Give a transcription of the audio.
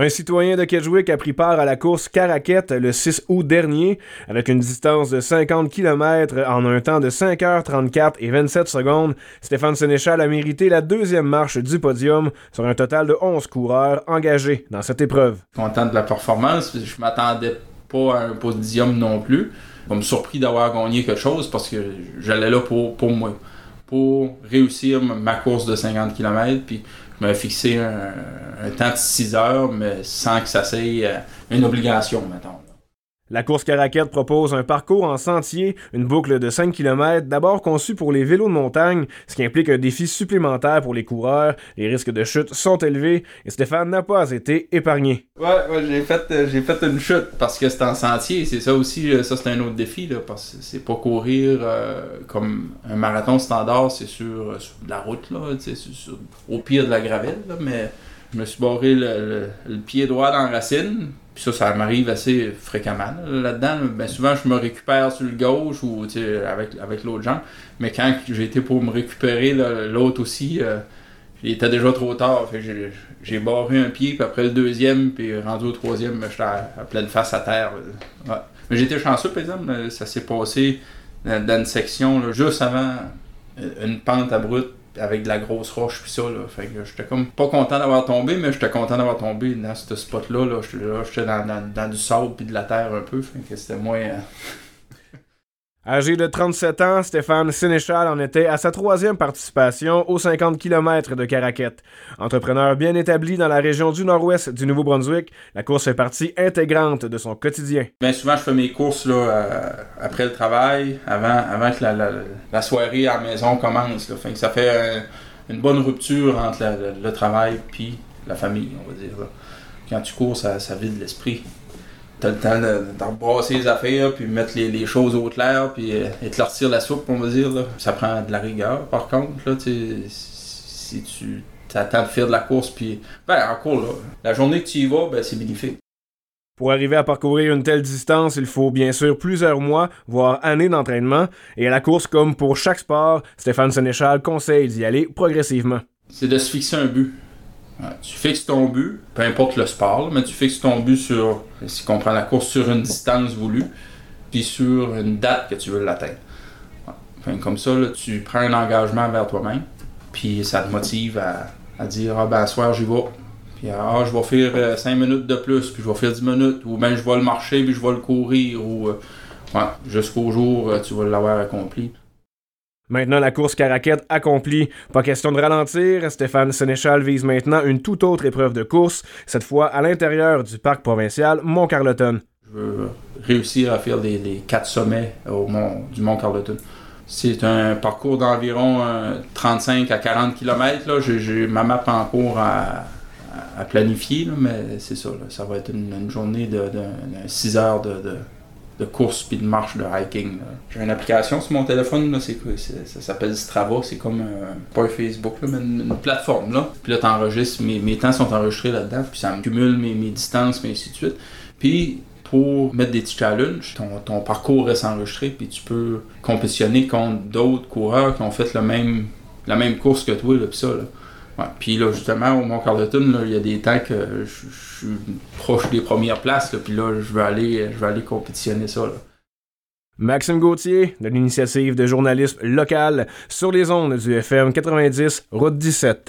Un citoyen de Kedgewick a pris part à la course Caraquette le 6 août dernier avec une distance de 50 km en un temps de 5h34 et 27 secondes. Stéphane Sénéchal a mérité la deuxième marche du podium sur un total de 11 coureurs engagés dans cette épreuve. Content de la performance, je m'attendais pas à un podium non plus. Je me surpris d'avoir gagné quelque chose parce que j'allais là pour, pour moi, pour réussir ma course de 50 km. Puis m'avais fixé un, temps de 6 heures, mais sans que ça soit une obligation, mettons. La course Caraquette propose un parcours en sentier, une boucle de 5 km, d'abord conçue pour les vélos de montagne, ce qui implique un défi supplémentaire pour les coureurs. Les risques de chute sont élevés et Stéphane n'a pas été épargné. Ouais, j'ai fait, euh, j'ai fait une chute parce que c'est en sentier. C'est ça aussi, euh, ça c'est un autre défi, parce que c'est pas courir euh, comme un marathon standard, c'est sur, la route, au pire de la gravelle, mais je me suis barré le, pied droit dans la racine. Puis ça, ça m'arrive assez fréquemment là-dedans. Ben, souvent, je me récupère sur le gauche ou avec, avec l'autre jambe. Mais quand j'ai été pour me récupérer l'autre aussi, euh, il était déjà trop tard. j'ai barré un pied, puis après le deuxième, puis rendu au troisième, j'étais à, pleine face à terre. Mais j'étais chanceux, par exemple. Ça s'est passé dans, une section juste avant une pente abrupte avec de la grosse roche puis ça là. Fait que j'étais comme pas content d'avoir tombé, mais j'étais content d'avoir tombé dans ce spot là. là. J'étais dans, dans, dans, du sable puis de la terre un peu. Fait que c'était moins. Euh, Âgé de 37 ans, Stéphane Sénéchal en était à sa troisième participation aux 50 km de Caraquette. Entrepreneur bien établi dans la région du nord-ouest du Nouveau-Brunswick, la course fait partie intégrante de son quotidien. Bien souvent, je fais mes courses là, euh, après le travail, avant, avant que la, soirée à la maison commence. Là. Fait ça fait une bonne rupture entre le travail et la famille, on va dire. Quand tu cours, ça, ça vide l'esprit t'as le temps d'embrasser les affaires, puis mettre les, choses au clair, puis euh, éclaircir la soupe, on va dire. Là. Ça prend de la rigueur, par contre. Là, si tu attends de faire de la course, puis ben, encore là, la journée que tu y vas, ben, c'est bénéfique. Pour arriver à parcourir une telle distance, il faut bien sûr plusieurs mois, voire années d'entraînement, et à la course, comme pour chaque sport, Stéphane Sénéchal conseille d'y aller progressivement. C'est de se fixer un but tu fixes ton but, peu importe le sport, mais tu fixes ton but sur, si on prend la course, sur une distance voulue, puis sur une date que tu veux l'atteindre. comme ça, tu prends un engagement vers toi-même, puis ça te motive à, dire Ah ben, à soir, j'y vais. Puis ah, je vais faire 5 euh, minutes de plus, puis je vais faire 10 minutes, ou bien je vais le marcher, puis je vais le courir, ou euh, jusqu'au jour euh, tu vas l'avoir accompli. Maintenant, la course Caraquette accomplie. Pas question de ralentir. Stéphane Sénéchal vise maintenant une toute autre épreuve de course, cette fois à l'intérieur du parc provincial Mont-Carleton. Je veux réussir à faire les, quatre sommets au mont, du Mont-Carleton. C'est un parcours d'environ 35 à 40 km. J'ai ma map en cours à, planifier, mais c'est ça. Ça va être une, journée de, 6 heures de de course puis de marche de hiking. J'ai une application sur mon téléphone, là, c'est, ça s'appelle Strava, c'est comme un, pas un Facebook, mais une, plateforme. Là. Puis là, tu enregistres, mes, mes, temps sont enregistrés là-dedans, puis ça me cumule mes, mes distances, mais ainsi de suite. Puis pour mettre des petits challenges, ton, ton parcours reste enregistré, puis tu peux compétitionner contre d'autres coureurs qui ont fait même, la même course que toi, là, puis ça. Là. Puis là, justement, au Mont Carleton, il y a des temps que je, suis proche des premières places, puis là, je vais aller, je aller compétitionner ça. Maxime Gauthier, de l'initiative de journalisme local sur les ondes du FM 90, route 17.